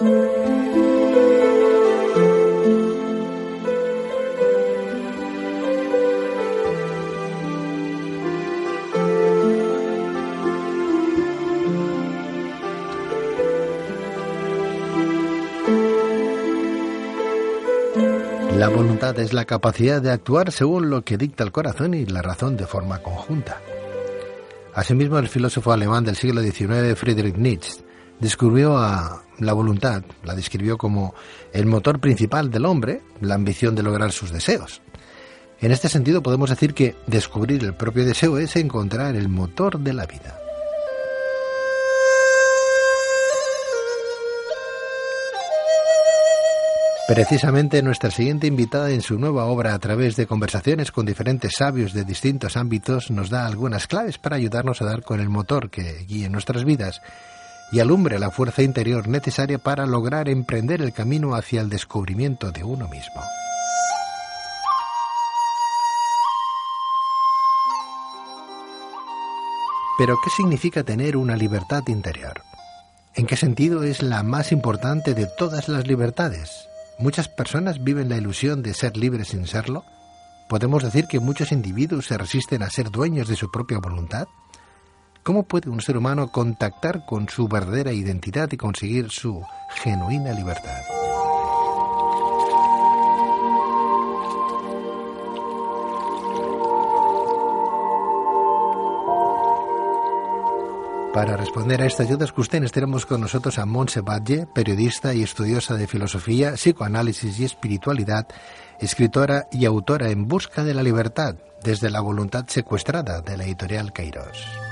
La voluntad es la capacidad de actuar según lo que dicta el corazón y la razón de forma conjunta. Asimismo, el filósofo alemán del siglo XIX, Friedrich Nietzsche, descubrió a la voluntad, la describió como el motor principal del hombre, la ambición de lograr sus deseos. En este sentido podemos decir que descubrir el propio deseo es encontrar el motor de la vida. Precisamente nuestra siguiente invitada en su nueva obra a través de conversaciones con diferentes sabios de distintos ámbitos nos da algunas claves para ayudarnos a dar con el motor que guíe nuestras vidas y alumbre la fuerza interior necesaria para lograr emprender el camino hacia el descubrimiento de uno mismo. Pero, ¿qué significa tener una libertad interior? ¿En qué sentido es la más importante de todas las libertades? ¿Muchas personas viven la ilusión de ser libres sin serlo? ¿Podemos decir que muchos individuos se resisten a ser dueños de su propia voluntad? ¿Cómo puede un ser humano contactar con su verdadera identidad y conseguir su genuina libertad? Para responder a estas dudas cuestiones tenemos con nosotros a Montse Batlle, periodista y estudiosa de filosofía, psicoanálisis y espiritualidad, escritora y autora en Busca de la Libertad, desde la voluntad secuestrada de la editorial Kairos.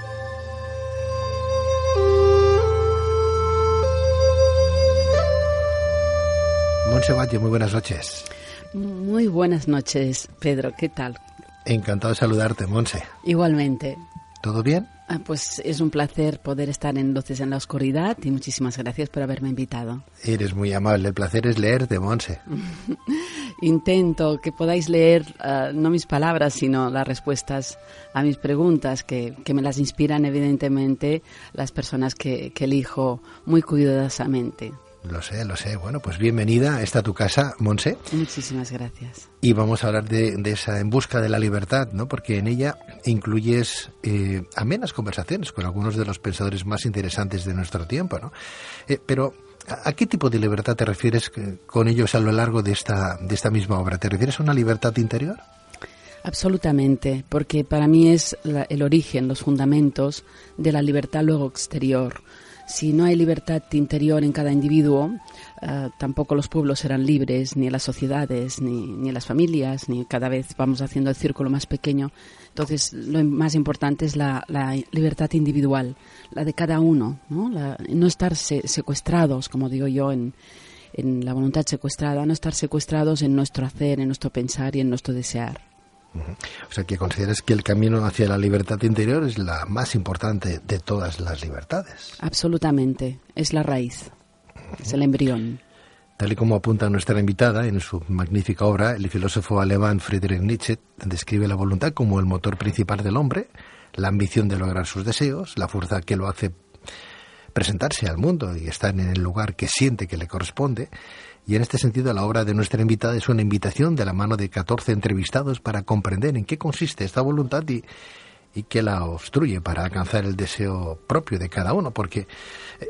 Montse Batlle, muy buenas noches. Muy buenas noches, Pedro, ¿qué tal? Encantado de saludarte, Monse. Igualmente. ¿Todo bien? Ah, pues es un placer poder estar en Luces en la Oscuridad y muchísimas gracias por haberme invitado. Eres muy amable, el placer es leerte, Monse. Intento que podáis leer ah, no mis palabras, sino las respuestas a mis preguntas, que, que me las inspiran evidentemente las personas que, que elijo muy cuidadosamente. Lo sé, lo sé. Bueno, pues bienvenida. Está tu casa, Monse. Muchísimas gracias. Y vamos a hablar de, esa En Busca de la Libertad, ¿no? Porque en ella incluyes eh, amenas conversaciones con algunos de los pensadores más interesantes de nuestro tiempo, ¿no? Eh, pero, ¿a, qué tipo de libertad te refieres con ellos a lo largo de esta, de esta misma obra? ¿Te refieres a una libertad interior? Absolutamente, porque para mí es el origen, los fundamentos de la libertad luego exterior si no hay libertad interior en cada individuo, eh, tampoco los pueblos serán libres, ni las sociedades, ni, ni, las familias, ni cada vez vamos haciendo el círculo más pequeño. Entonces, lo más importante es la, libertad individual, la de cada uno, no, no estar secuestrados, como digo yo, en, en la voluntad secuestrada, no estar secuestrados en nuestro hacer, en nuestro pensar y en nuestro desear. O sea, que consideras que el camino hacia la libertad interior es la más importante de todas las libertades. Absolutamente, es la raíz, es el embrión. Tal y como apunta nuestra invitada en su magnífica obra, el filósofo alemán Friedrich Nietzsche describe la voluntad como el motor principal del hombre, la ambición de lograr sus deseos, la fuerza que lo hace presentarse al mundo y estar en el lugar que siente que le corresponde, y en este sentido, la obra de nuestra invitada es una invitación de la mano de 14 entrevistados para comprender en qué consiste esta voluntad y, y qué la obstruye para alcanzar el deseo propio de cada uno. Porque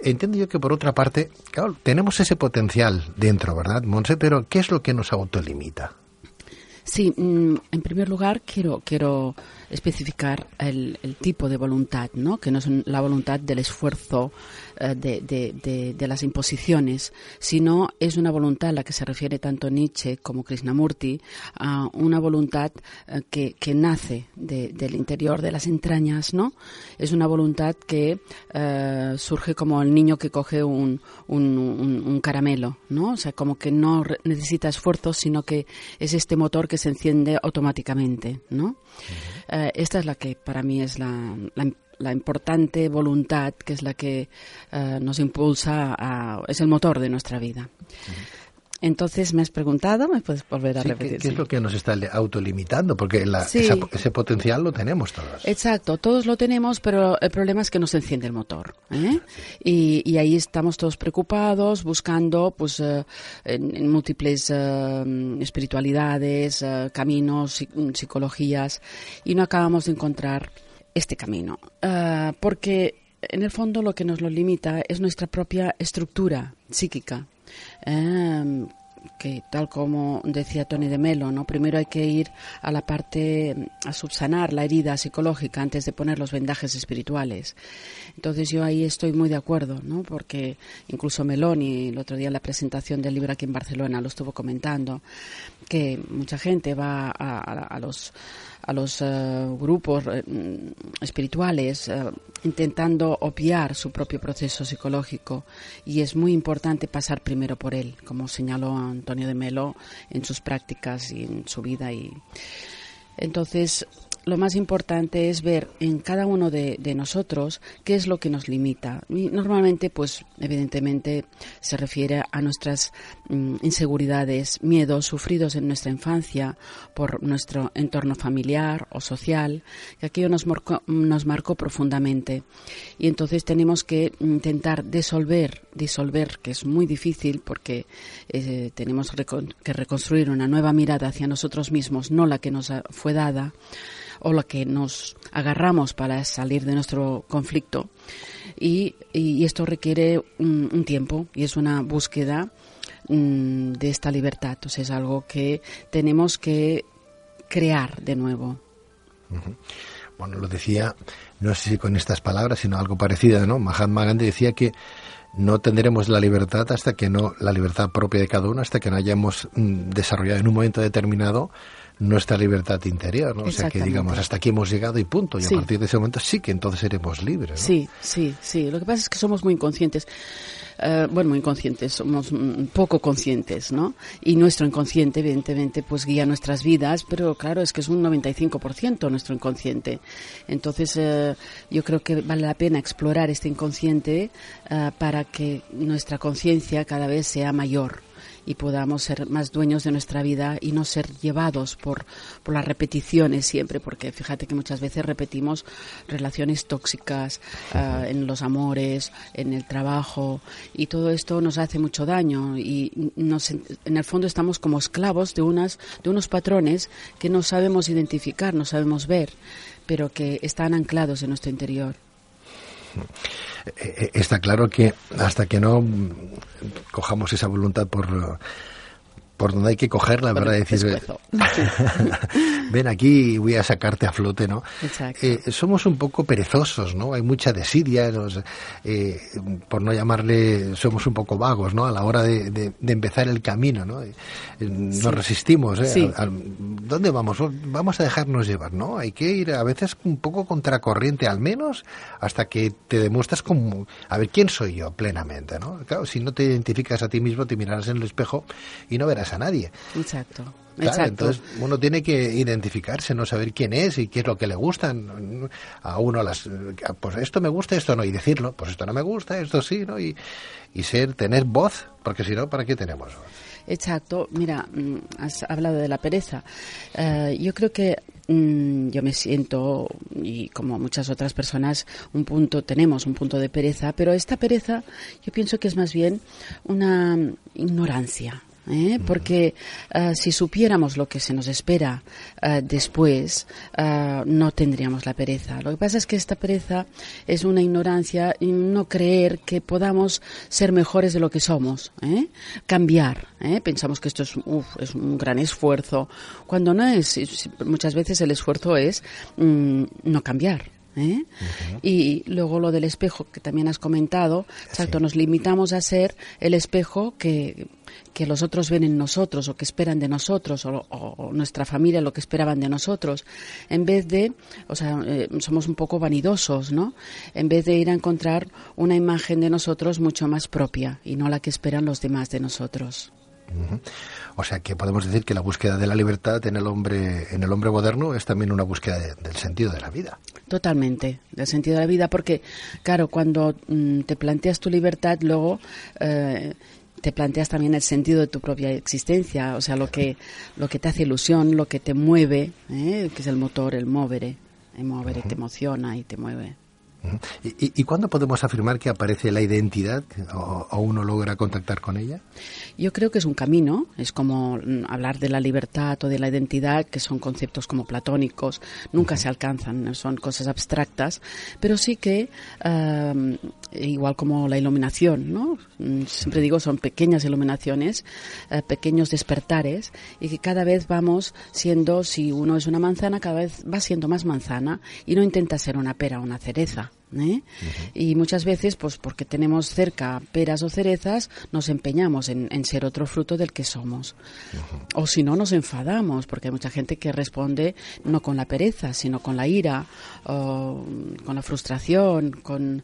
entiendo yo que, por otra parte, claro, tenemos ese potencial dentro, ¿verdad, Monse? Pero ¿qué es lo que nos autolimita? Sí, mm, en primer lugar quiero, quiero especificar el, tipo de voluntad, ¿no? que no es la voluntad del esfuerzo, eh, de, las imposiciones, sino es una voluntad a la que se refiere tanto Nietzsche como Krishnamurti, a una voluntad eh, que, nace del interior de las entrañas, ¿no? Es una voluntad que eh, surge como el niño que coge un, un, caramelo, ¿no? O sea, como que no necesita esfuerzos, sino que es este motor que se enciende automáticamente, ¿no? Eh, esta es la que para mí es la, la, importante voluntad, que es la que eh, nos impulsa, a, es el motor de nuestra vida. Entonces me has preguntado, me puedes volver a repetir. ¿qué, es lo que nos está autolimitando? Porque ese potencial lo tenemos todos. Exacto, todos lo tenemos, pero el problema es que no se enciende el motor. ¿eh? Y, ahí estamos todos preocupados, buscando pues eh, en, múltiples eh, espiritualidades, caminos, psicologías, y no acabamos de encontrar este camino. porque en el fondo lo que nos lo limita es nuestra propia estructura psíquica Em, que tal como decía Tony de Melo, ¿no? Primero hay que ir a la parte, a subsanar la herida psicológica antes de poner los vendajes espirituales. Entonces yo ahí estoy muy de acuerdo, ¿no? Porque incluso Meloni, el otro día en la presentación del libro aquí en Barcelona, lo estuvo comentando, que mucha gente va a los a los eh, grupos eh, espirituales eh, intentando obviar su propio proceso psicológico. Y es muy importante pasar primero por él, como señaló Antonio de Melo en sus prácticas y en su vida. Y entonces lo más importante es ver en cada uno de, nosotros qué es lo que nos limita. Y normalmente, pues, evidentemente, se refiere a nuestras mm, inseguridades, miedos sufridos en nuestra infancia por nuestro entorno familiar o social, que aquello nos marcó, nos marcó profundamente. Y entonces tenemos que intentar disolver, disolver, que es muy difícil porque eh, tenemos que reconstruir una nueva mirada hacia nosotros mismos, no la que nos fue dada o la que nos agarramos para salir de nuestro conflicto. Y, esto requiere un, tiempo y es una búsqueda mm, de esta libertad. Entonces es algo que tenemos que crear de nuevo. Bueno, lo decía, no sé si con estas palabras, sino algo parecido, ¿no? Mahatma Gandhi decía que no tendremos la libertad hasta que no, la libertad propia de cada uno, hasta que no hayamos mm, desarrollado en un momento determinado nuestra libertad interior, ¿no? O sea, que digamos, hasta aquí hemos llegado y punto. Y a partir de ese momento sí que entonces seremos libres. Sí, sí, sí. Lo que pasa es que somos muy inconscientes. Eh, bueno, muy inconscientes, somos poco conscientes, ¿no? Y nuestro inconsciente, evidentemente, pues guía nuestras vidas, pero claro, es que es un 95% nuestro inconsciente. Entonces, eh, yo creo que vale la pena explorar este inconsciente eh, para que nuestra conciencia cada vez sea mayor y podamos ser más dueños de nuestra vida y no ser llevados por, por las repeticiones siempre, porque fíjate que muchas veces repetimos relaciones tóxicas ah, en los amores, en el trabajo, y todo esto nos hace mucho daño y nos, en el fondo estamos como esclavos de, unas, de unos patrones que no sabemos identificar, no sabemos ver, pero que están anclados en nuestro interior. Eh, eh, está claro que hasta que no cojamos esa voluntad por por donde hay que cogerla, ¿verdad? Decir, ven aquí y voy a sacarte a flote, ¿no? Eh, somos un poco perezosos, ¿no? Hay mucha desidia, eh, por no llamarle, somos un poco vagos, ¿no? A la hora de, empezar el camino, ¿no? Eh, nos resistimos, ¿eh? ¿Dónde vamos? Vamos a dejarnos llevar, ¿no? Hay que ir a veces un poco contracorriente, al menos, hasta que te demuestras como, a ver, ¿quién soy yo plenamente, ¿no? Claro, si no te identificas a ti mismo, te mirarás en el espejo y no verás a nadie. Exacto. Entonces uno tiene que identificarse, no saber quién es y qué es lo que le gusta. A uno las, pues esto me gusta, esto no, y decirlo, pues esto no me gusta, esto sí, ¿no? Y, y ser, tener voz, porque si no, ¿para qué tenemos voz? Exacto. Mira, mm, has hablado de la pereza. Eh, yo creo que mm, yo me siento, y como muchas otras personas, un punto, tenemos un punto de pereza, pero esta pereza yo pienso que es más bien una ignorancia. ¿Eh? porque eh, si supiéramos lo que se nos espera eh, después, no tendríamos la pereza. Lo que pasa es que esta pereza es una ignorancia y no creer que podamos ser mejores de lo que somos, cambiar. Pensamos que esto es, es, un gran esfuerzo, cuando no es, muchas veces el esfuerzo es mm, no cambiar. ¿eh? Y luego lo del espejo que también has comentado, exacto, nos limitamos a ser el espejo que, que los otros ven en nosotros o que esperan de nosotros o, nuestra familia lo que esperaban de nosotros, en vez de, o sea, eh, somos un poco vanidosos, ¿no? En vez de ir a encontrar una imagen de nosotros mucho más propia y no la que esperan los demás de nosotros. O sea que podemos decir que la búsqueda de la libertad en el hombre, en el hombre moderno es también una búsqueda del sentido de la vida. Totalmente, del sentido de la vida, porque claro, cuando mm, te planteas tu libertad, luego eh, te planteas también el sentido de tu propia existencia, o sea, lo que, lo que te hace ilusión, lo que te mueve, ¿eh? que es el motor, el movere. El movere te emociona y te mueve. ¿Y, cuándo podemos afirmar que aparece la identidad o, uno logra contactar con ella? Yo creo que es un camino, es como mm, hablar de la libertad o de la identidad, que son conceptos como platónicos, nunca se alcanzan, son cosas abstractas, pero sí que, igual como la iluminación, ¿no? Mm, siempre digo, son pequeñas iluminaciones, eh, pequeños despertares, y que cada vez vamos siendo, si uno es una manzana, cada vez va siendo más manzana y no intenta ser una pera o una cereza. ¿Eh? Y muchas veces, pues porque tenemos cerca peras o cerezas, nos empeñamos en, ser otro fruto del que somos. O si no, nos enfadamos, porque hay mucha gente que responde no con la pereza, sino con la ira, o con la frustración, con,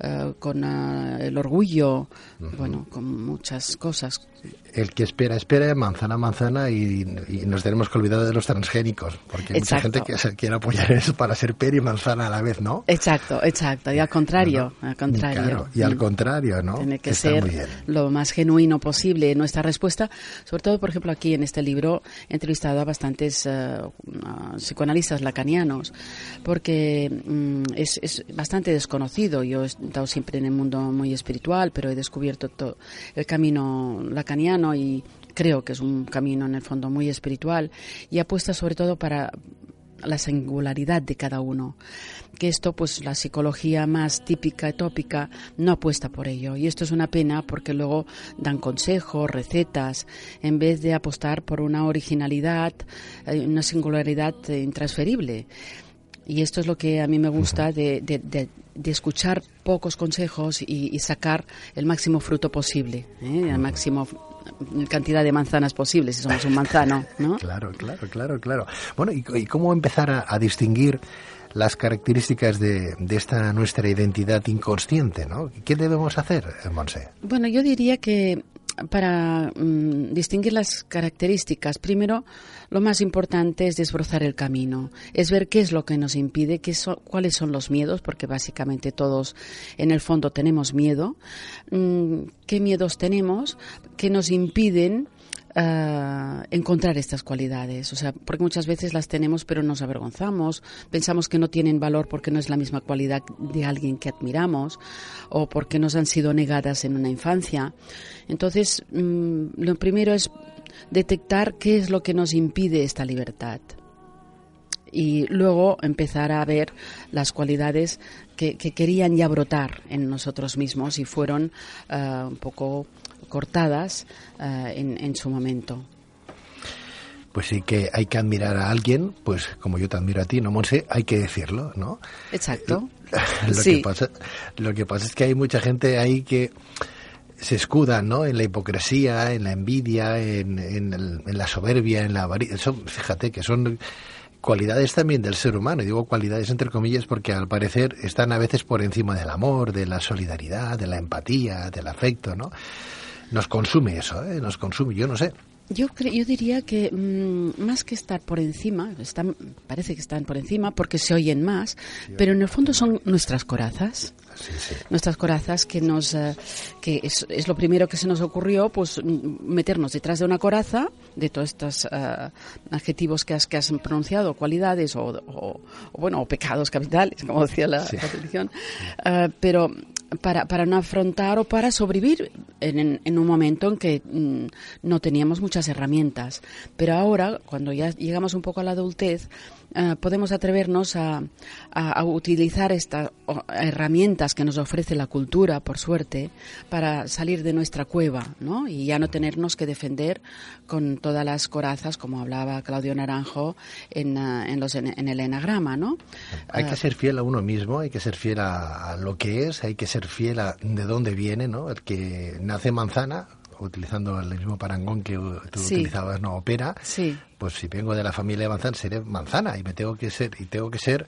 eh, con eh, el orgullo, bueno, con muchas cosas el que espera, espera, manzana, manzana, y, nos tenemos que olvidar de los transgénicos, porque hay mucha gente que se quiere apoyar eso para ser pera y manzana a la vez, ¿no? Exacto, exacto, y al contrario, al contrario. y al mm. contrario, ¿no? Tiene que ser lo más genuino posible nuestra respuesta, sobre todo, por ejemplo, aquí en este libro he entrevistado a bastantes eh, psicoanalistas lacanianos, porque mm, es, es, bastante desconocido, yo he estado siempre en el mundo muy espiritual, pero he descubierto todo el camino lacaniano y creo que es un camino en el fondo muy espiritual y apuesta sobre todo para la singularidad de cada uno. Que esto, pues la psicología más típica, tópica, no apuesta por ello. Y esto es una pena porque luego dan consejos, recetas, en vez de apostar por una originalidad, eh, una singularidad intransferible. Y esto es lo que a mí me gusta de, de, escuchar pocos consejos y, sacar el máximo fruto posible, ¿eh? el máximo cantidad de manzanas posibles si somos un manzano, ¿no? claro, claro, claro, claro. Bueno, ¿y, cómo empezar a, distinguir las características de, de, esta nuestra identidad inconsciente, ¿no? ¿Qué debemos hacer, Monse? Bueno, yo diría que para mm, distinguir las características, primero lo más importante es desbrozar el camino, es ver qué es lo que nos impide, qué cuáles son los miedos, porque básicamente todos en el fondo tenemos miedo, mm, qué miedos tenemos que nos impiden eh, encontrar estas cualidades. O sea, porque muchas veces las tenemos pero nos avergonzamos, pensamos que no tienen valor porque no es la misma cualidad de alguien que admiramos o porque nos han sido negadas en una infancia. Entonces, mm, lo primero es detectar qué es lo que nos impide esta libertad y luego empezar a ver las cualidades que, querían ya brotar en nosotros mismos y fueron eh, un poco cortadas eh, en, su momento. Pues sí que hay que admirar a alguien, pues como yo te admiro a ti, ¿no, Monse? Hay que decirlo, ¿no? Exacto. lo, que pasa, lo que pasa es que hay mucha gente ahí que se escuda ¿no? en la hipocresía, en la envidia, en, en, la soberbia, en la avaricia. Fíjate que son cualidades también del ser humano, y digo cualidades entre comillas porque al parecer están a veces por encima del amor, de la solidaridad, de la empatía, del afecto, ¿no? Nos consume eso, ¿eh? nos consume, yo no sé. Yo, yo diría que mm, más que estar por encima, están, parece que están por encima porque se oyen más, pero en el fondo son nuestras corazas. Nuestras corazas que nos, eh, que es, es, lo primero que se nos ocurrió, pues mm, meternos detrás de una coraza, de todos estos uh, adjetivos que has, que has pronunciado, cualidades o, o, bueno, o pecados capitales, como decía la, religión, uh, pero para, para no afrontar o para sobrevivir en, en un momento en que mm, no teníamos muchas herramientas. Pero ahora, cuando ya llegamos un poco a la adultez, eh, podemos atrevernos a, a, utilizar estas herramientas que nos ofrece la cultura, por suerte, para salir de nuestra cueva, ¿no? Y ya no tenernos que defender con todas las corazas, como hablaba Claudio Naranjo en, eh, en, los, en, el enagrama, ¿no? Hay que eh, ser fiel a uno mismo, hay que ser fiel a, lo que es, hay que ser fiel a de dónde viene, ¿no? El que nace manzana, utilizando el mismo parangón que tú utilizabas, no opera, sí pues si vengo de la familia de manzana, seré manzana y me tengo que ser, y tengo que ser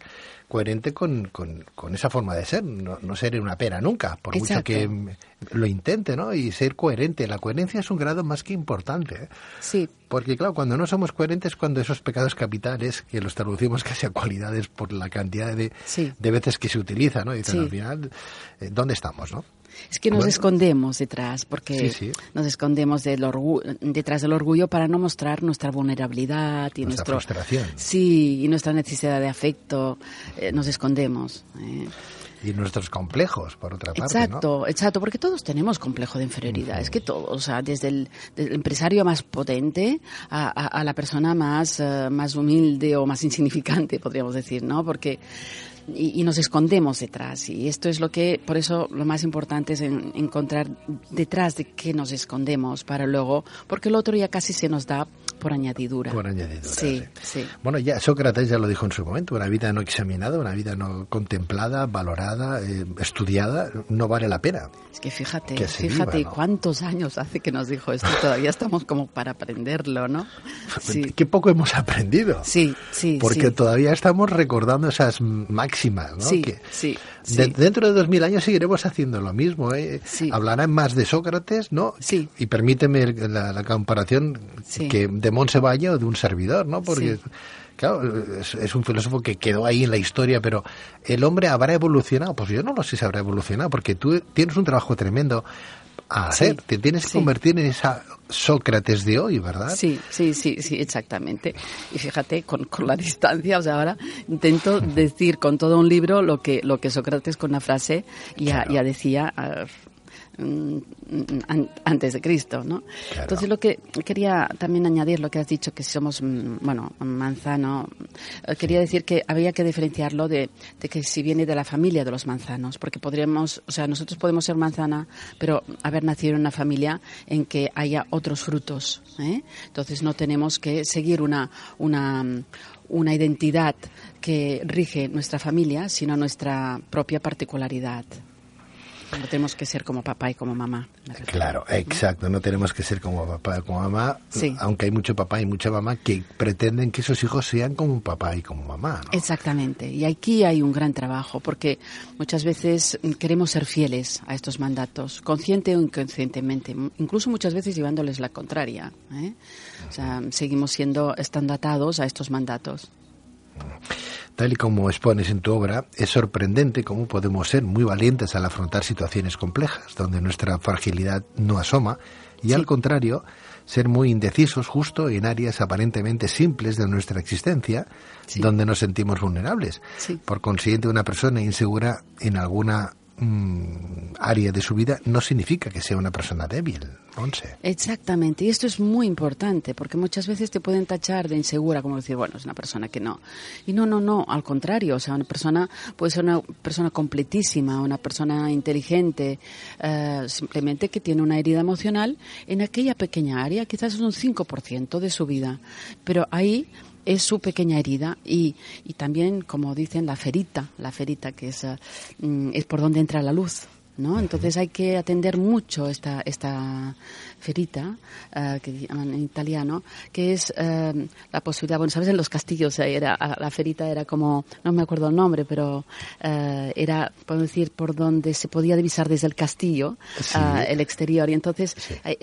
coherente con, con, esa forma de ser, no, no seré una pera nunca, por mucho que lo intente, ¿no? Y ser coherente. La coherencia es un grado más que importante. ¿eh? Sí. Porque, claro, cuando no somos coherentes, cuando esos pecados capitales, que los traducimos casi a cualidades por la cantidad de, de veces que se utiliza, ¿no? Y dicen, al final, eh, ¿dónde estamos, no? Es que nos escondemos detrás, porque nos escondemos del detrás del orgullo para no mostrar nuestra vulnerabilidad y nuestra frustración. Sí, y nuestra necesidad de afecto. Eh, nos escondemos. Eh. Y nuestros complejos, por otra parte. Exacto, exacto, porque todos tenemos complejo de inferioridad. Es que todos, o sea, desde el, empresario más potente a, la persona más, eh, más humilde o más insignificante, podríamos decir, ¿no? Porque y, nos escondemos detrás. Y esto es lo que, por eso lo más importante es encontrar detrás de qué nos escondemos para luego, porque el otro ya casi se nos da por añadidura. Por añadidura. Sí, sí. Bueno, ya Sócrates ya lo dijo en su momento, una vida no examinada, una vida no contemplada, valorada, eh, estudiada, no vale la pena. Es que fíjate, fíjate cuántos años hace que nos dijo esto, todavía estamos como para aprenderlo, ¿no? Sí. Qué poco hemos aprendido. Sí, sí. Porque todavía estamos recordando esas máximas, ¿no? Sí, sí. dentro de dos mil años seguiremos haciendo lo mismo, ¿eh? Hablarán más de Sócrates, ¿no? Sí. Y permíteme la, comparación que de de Valle o de un servidor, ¿no? Porque, claro, es, un filósofo que quedó ahí en la historia, pero ¿el hombre habrá evolucionado? Pues yo no lo sé si habrá evolucionado, porque tú tienes un trabajo tremendo a hacer. Te tienes que convertir en esa Sócrates de hoy, ¿verdad? Sí, sí, sí, sí, exactamente. Y fíjate, con, con la distancia, o sea, ahora intento decir con todo un libro lo que, lo que Sócrates con una frase ya, ya decía Mm, antes de Cristo, ¿no? Entonces lo que quería también añadir lo que has dicho que somos mm, bueno manzano eh, quería decir que había que diferenciarlo de, que si viene de la familia de los manzanos porque podríamos o sea nosotros podemos ser manzana pero haber nacido en una familia en que haya otros frutos ¿eh? entonces no tenemos que seguir una una una identidad que rige nuestra familia, sino nuestra propia particularidad. No tenemos que ser como papá y como mamá. Claro, exacto. No tenemos que ser como papá y como mamá, aunque hay mucho papá y mucha mamá que pretenden que esos hijos sean como papá y como mamá. Exactamente. Y aquí hay un gran trabajo, porque muchas veces queremos ser fieles a estos mandatos, consciente o inconscientemente, incluso muchas veces llevándoles la contraria. ¿eh? O sea, seguimos siendo, estando atados a estos mandatos. Tal y como expones en tu obra, es sorprendente cómo podemos ser muy valientes al afrontar situaciones complejas, donde nuestra fragilidad no asoma, y al contrario, ser muy indecisos justo en áreas aparentemente simples de nuestra existencia, donde nos sentimos vulnerables. Por consiguiente, una persona insegura en alguna área de su vida no significa que sea una persona débil, Once. Exactamente, y esto es muy importante porque muchas veces te pueden tachar de insegura, como decir, bueno, es una persona que no. Y no, no, no, al contrario, o sea, una persona puede ser una persona completísima, una persona inteligente, eh, simplemente que tiene una herida emocional en aquella pequeña área, quizás es un 5% de su vida, pero ahí es su pequeña herida y, y también, como dicen, la ferita, la ferita que es, eh, mm, es por donde entra la luz. ¿no? Entonces hay que atender mucho esta, esta ferita, uh, que llaman en italiano, que es uh, la posibilidad, bueno, sabes, en los castillos era, la ferita era como, no me acuerdo el nombre, pero uh, era, puedo decir, por donde se podía divisar desde el castillo el exterior y entonces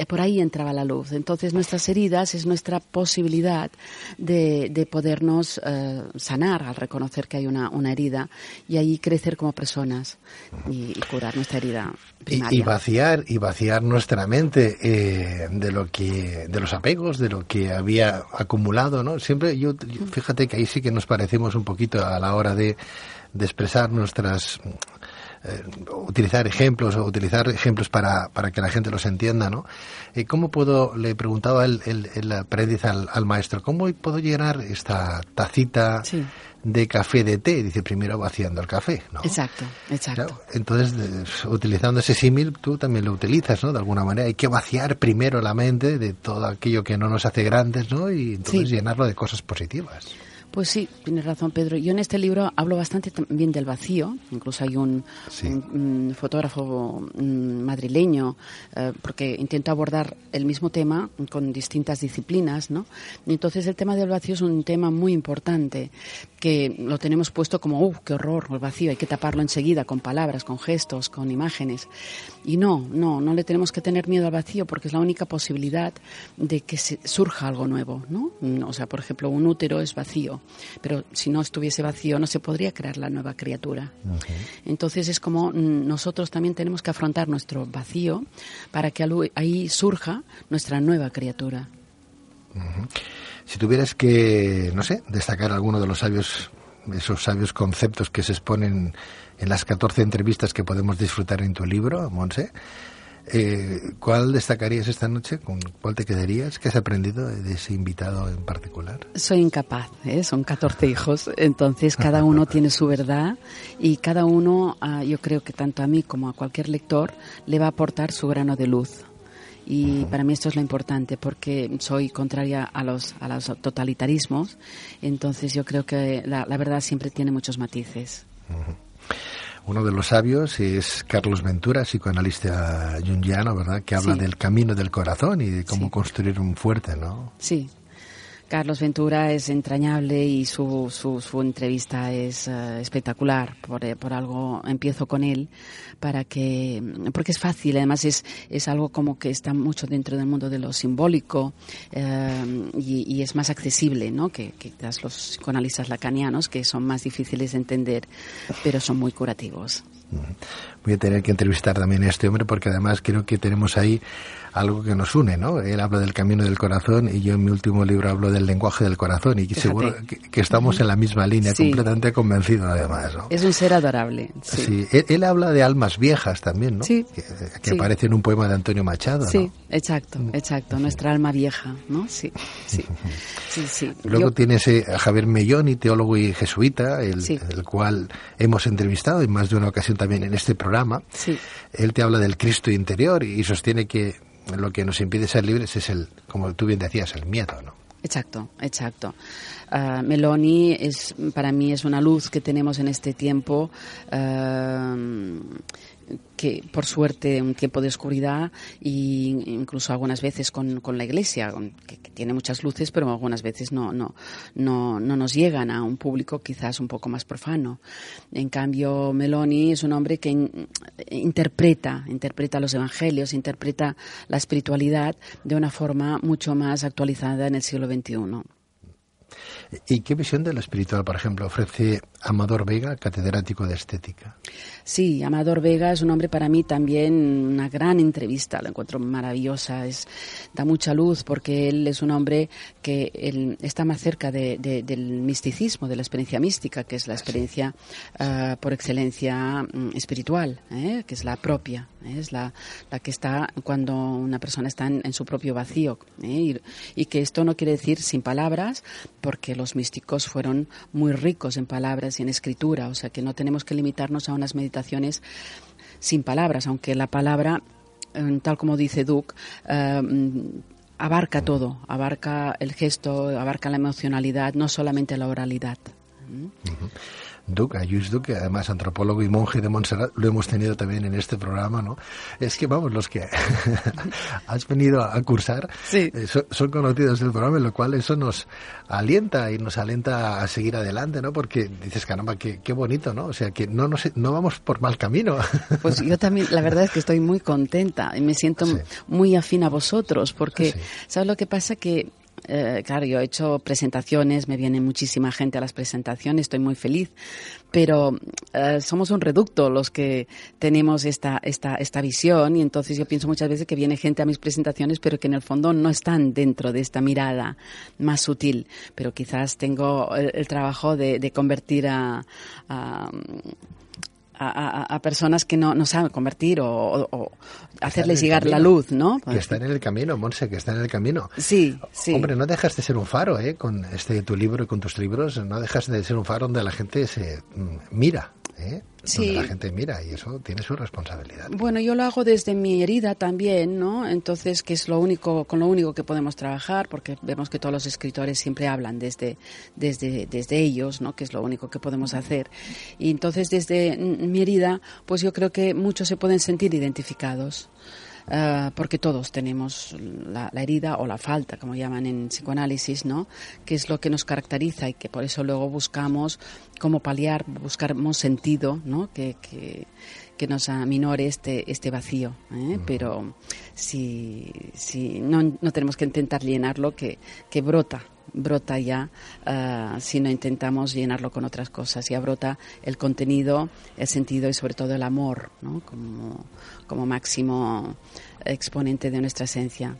por ahí entraba la luz. Entonces nuestras heridas es nuestra posibilidad de, de podernos sanar al reconocer que hay una, una herida y ahí crecer como personas y, y curar nuestra herida primaria. Y, vaciar, y vaciar nuestra mente. De, lo que de los apegos, de lo que había acumulado, ¿no? Siempre yo, fíjate que ahí sí que nos parecemos un poquito a la hora de, de expresar nuestras eh, utilizar ejemplos o utilizar ejemplos para, para que la gente los entienda, ¿no? Eh, ¿Cómo puedo, le preguntaba el, el, el aprendiz al, al, maestro, ¿cómo puedo llenar esta tacita de café de té? Dice, primero vaciando el café, ¿no? Exacto, exacto. entonces, utilizando ese símil, tú también lo utilizas, ¿no? De alguna manera, hay que vaciar primero la mente de todo aquello que no nos hace grandes, ¿no? Y entonces llenarlo de cosas positivas. Pues sí, tienes razón, Pedro. Yo en este libro hablo bastante también del vacío. Incluso hay un, fotógrafo mm, madrileño, eh, porque intento abordar el mismo tema con distintas disciplinas, ¿no? Y entonces el tema del vacío es un tema muy importante, que lo tenemos puesto como, ¡uh, qué horror! El vacío, hay que taparlo enseguida con palabras, con gestos, con imágenes. Y no, no, no le tenemos que tener miedo al vacío porque es la única posibilidad de que se surja algo nuevo, ¿no? O sea, por ejemplo, un útero es vacío pero si no estuviese vacío no se podría crear la nueva criatura. Entonces es como mm, nosotros también tenemos que afrontar nuestro vacío para que ahí surja nuestra nueva criatura. Si tuvieras que, no sé, destacar alguno de los sabios, esos sabios conceptos que se exponen en las 14 entrevistas que podemos disfrutar en tu libro, Monse, eh, ¿Cuál destacarías esta noche? ¿Con cuál te quedarías? ¿Qué has aprendido de ese invitado en particular? Soy incapaz, ¿eh? son 14 hijos, entonces cada uno tiene su verdad y cada uno, ah, yo creo que tanto a mí como a cualquier lector, le va a aportar su grano de luz. Y para mí esto es lo importante porque soy contraria a los, a los totalitarismos, entonces yo creo que la, verdad siempre tiene muchos matices. Uno de los sabios es Carlos Ventura, psicoanalista jungiano, ¿verdad? Que habla del camino del corazón y de cómo construir un fuerte, ¿no? Sí, Carlos Ventura es entrañable y su, su, entrevista es eh, espectacular. Por, eh, por, algo empiezo con él para que, porque es fácil, además es, es algo como que está mucho dentro del mundo de lo simbólico eh, y, es más accesible, ¿no? Que, que los psicoanalistas lacanianos, que son más difíciles de entender, pero son muy curativos. Voy a tener que entrevistar también a este hombre porque además creo que tenemos ahí algo que nos une, ¿no? Él habla del camino del corazón y yo en mi último libro hablo del lenguaje del corazón y seguro que, estamos en la misma línea, completamente convencido además, ¿no? Es un ser adorable. Sí, Él, habla de almas viejas también, ¿no? Sí. Que, aparece en un poema de Antonio Machado, ¿no? Sí, exacto, exacto, nuestra alma vieja, ¿no? Sí, sí, sí. Luego tienes a Javier Melloni, teólogo y jesuita, el, el cual hemos entrevistado en más de una ocasión también en este programa. Sí. Él te habla del Cristo interior y sostiene que lo que nos impide ser libres es el, como tú bien decías, el miedo, ¿no? Exacto, exacto. Uh, Meloni es, para mí es una luz que tenemos en este tiempo. Uh, que por suerte un tiempo de oscuridad e incluso algunas veces con, con la iglesia que, tiene muchas luces pero algunas veces no, no, no, no nos llegan a un público quizás un poco más profano. En cambio Meloni es un hombre que interpreta interpreta los evangelios interpreta la espiritualidad de una forma mucho más actualizada en el siglo XXI ¿Y qué visión de lo espiritual, por ejemplo, ofrece Amador Vega, catedrático de estética? Sí, Amador Vega es un hombre para mí también una gran entrevista, la encuentro maravillosa, es, da mucha luz porque él es un hombre que está más cerca del misticismo, de la experiencia mística, que es la experiencia ah, por excelencia mm, espiritual, ¿eh? que es la propia, ¿eh? es la, la, que está cuando una persona está en, su propio vacío. ¿eh? y que esto no quiere decir sin palabras, porque los místicos fueron muy ricos en palabras y en escritura, o sea que no tenemos que limitarnos a unas meditaciones sin palabras, aunque la palabra, eh, tal como dice Duke, eh, abarca todo, abarca el gesto, abarca la emocionalidad, no solamente la oralidad. Duque, Ayus Duque, además antropólogo y monje de Montserrat, lo hemos tenido también en este programa, ¿no? Es que, vamos, los que has venido a cursar eh, son, conocidos del programa, lo cual eso nos alienta y nos alienta a seguir adelante, ¿no? Porque dices, caramba, qué, qué bonito, ¿no? O sea, que no, no, no vamos por mal camino. Pues yo también, la verdad es que estoy muy contenta y me siento muy afín a vosotros, porque, ¿sabes lo que pasa? Que eh, claro, yo he hecho presentaciones, me viene muchísima gente a las presentaciones, estoy muy feliz, pero eh, somos un reducto los que tenemos esta, esta, esta visión y entonces yo pienso muchas veces que viene gente a mis presentaciones, pero que en el fondo no están dentro de esta mirada más sutil, pero quizás tengo el, trabajo de, convertir a a, personas que no, no, saben convertir o, hacerles llegar la luz, ¿no? Que están en el camino, Monse, que están en el camino. Sí, sí. Hombre, no dejas de ser un faro, ¿eh? Con este tu libro y con tus libros, no dejas de ser un faro donde la gente se mm, mira, ¿eh? sí. la gente mira y eso tiene su responsabilidad. Bueno, yo lo hago desde mi herida también, ¿no? Entonces, que es lo único, con lo único que podemos trabajar, porque vemos que todos los escritores siempre hablan desde, desde, desde ellos, ¿no? Que es lo único que podemos hacer. Y entonces, desde mi herida, pues yo creo que muchos se pueden sentir identificados. Eh, porque todos tenemos la, herida o la falta, como llaman en psicoanálisis, ¿no? Que es lo que nos caracteriza y que por eso luego buscamos cómo paliar, buscamos sentido, ¿no? Que, que nos aminore este, este vacío. ¿eh? Pero si, si no, no tenemos que intentar llenarlo, que, que brota brota ya uh, si no intentamos llenarlo con otras cosas. Ya brota el contenido, el sentido y sobre todo el amor ¿no? como, como máximo exponente de nuestra esencia.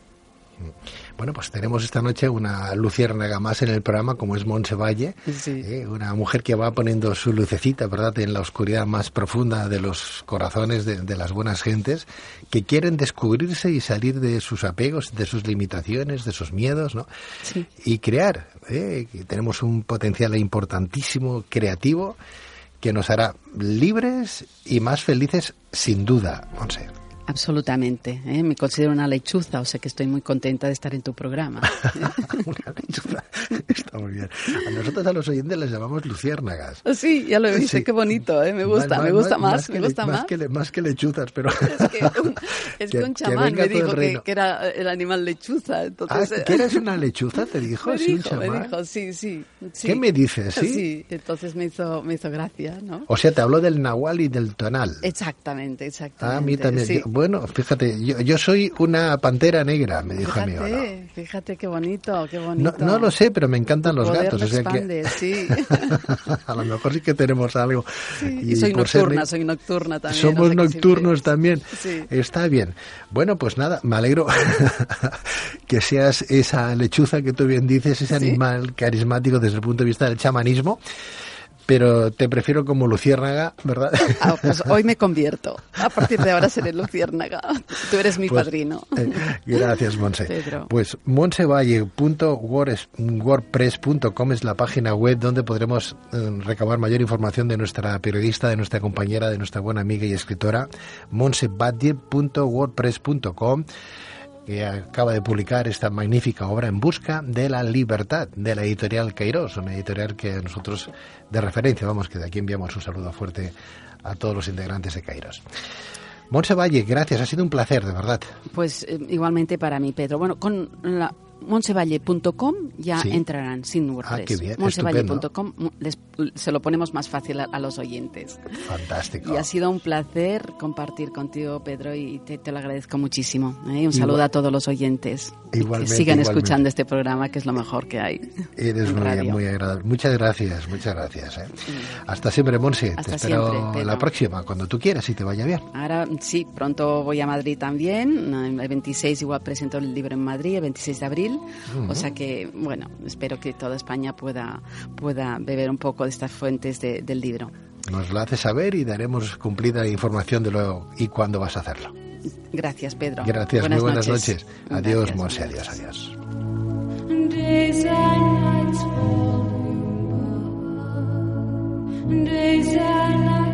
Bueno, pues tenemos esta noche una luciérnaga más en el programa, como es Monse Valle, ¿eh? una mujer que va poniendo su lucecita, ¿verdad?, en la oscuridad más profunda de los corazones de, las buenas gentes, que quieren descubrirse y salir de sus apegos, de sus limitaciones, de sus miedos, ¿no? Y crear. ¿eh? tenemos un potencial importantísimo creativo que nos hará libres y más felices, sin duda, Monse. Absolutamente. ¿eh? Me considero una lechuza, o sea que estoy muy contenta de estar en tu programa. una lechuza. Está muy bien. A nosotros, a los oyentes, les llamamos luciérnagas. Sí, ya lo he visto. Qué bonito. ¿eh? Me gusta, me gusta más. me gusta más. Que, más que lechuzas, pero. Es que un, es que, un chamán me dijo que, que, era el animal lechuza. Entonces... Ah, ¿que eres una lechuza? ¿Te dijo? Me sí, dijo, un chamán. Me dijo, sí, sí, sí. ¿Qué me dices? Sí. Sí, entonces me hizo, me hizo gracia, ¿no? O sea, te habló del nahual y del tonal. Exactamente, exactamente. Ah, a mí también. Sí. Bueno, fíjate, yo, yo, soy una pantera negra, me dijo fíjate, mi Fíjate, fíjate qué bonito, qué bonito. No, no, lo sé, pero me encantan los gatos. O sea expande, que... sí. a lo mejor sí que tenemos algo. Sí, y, y soy nocturna, soy nocturna también. Somos o sea nocturnos también. Sí. Está bien. Bueno, pues nada, me alegro que seas esa lechuza que tú bien dices, ese animal carismático desde el punto de vista del chamanismo pero te prefiero como luciérnaga, ¿verdad? Ah, pues hoy me convierto. A partir de ahora seré luciérnaga. Tú eres mi pues, padrino. Eh, gracias, Monse. Pedro. Pues monsevalle.wordpress.com es la página web donde podremos eh, recabar mayor información de nuestra periodista, de nuestra compañera, de nuestra buena amiga y escritora, monsevalle.wordpress.com que acaba de publicar esta magnífica obra En busca de la libertad, de la editorial Kairos, una editorial que nosotros de referencia, vamos, que de aquí enviamos un saludo fuerte a todos los integrantes de Kairos. Monse Valle, gracias, ha sido un placer, de verdad. Pues eh, igualmente para mí, Pedro. Bueno, con la monsevalle.com ya sí. entrarán sin WordPress. Ah, qué bien. Monsevalle.com se lo ponemos más fácil a, a, los oyentes. Fantástico. Y ha sido un placer compartir contigo, Pedro, y te, te lo agradezco muchísimo. ¿eh? Un saludo Igual, a todos los oyentes. Igualmente, que sigan igualmente. escuchando este programa, que es lo mejor que hay. Eres muy, muy agradable. Muchas gracias, muchas gracias. ¿eh? Hasta siempre, Monse. Hasta te espero siempre, la próxima, cuando tú quieras y te vaya bien. Ahora sí, pronto voy a Madrid también. El 26 igual presento el libro en Madrid, el 26 de abril. Uh -huh. O sea que, bueno, espero que toda España pueda, pueda beber un poco de estas fuentes de, del libro. Nos la hace saber y daremos cumplida información de lo y cuándo vas a hacerlo. Gracias, Pedro. Gracias, buenas muy buenas noches. noches. Adiós, Mose, adiós, adiós. Days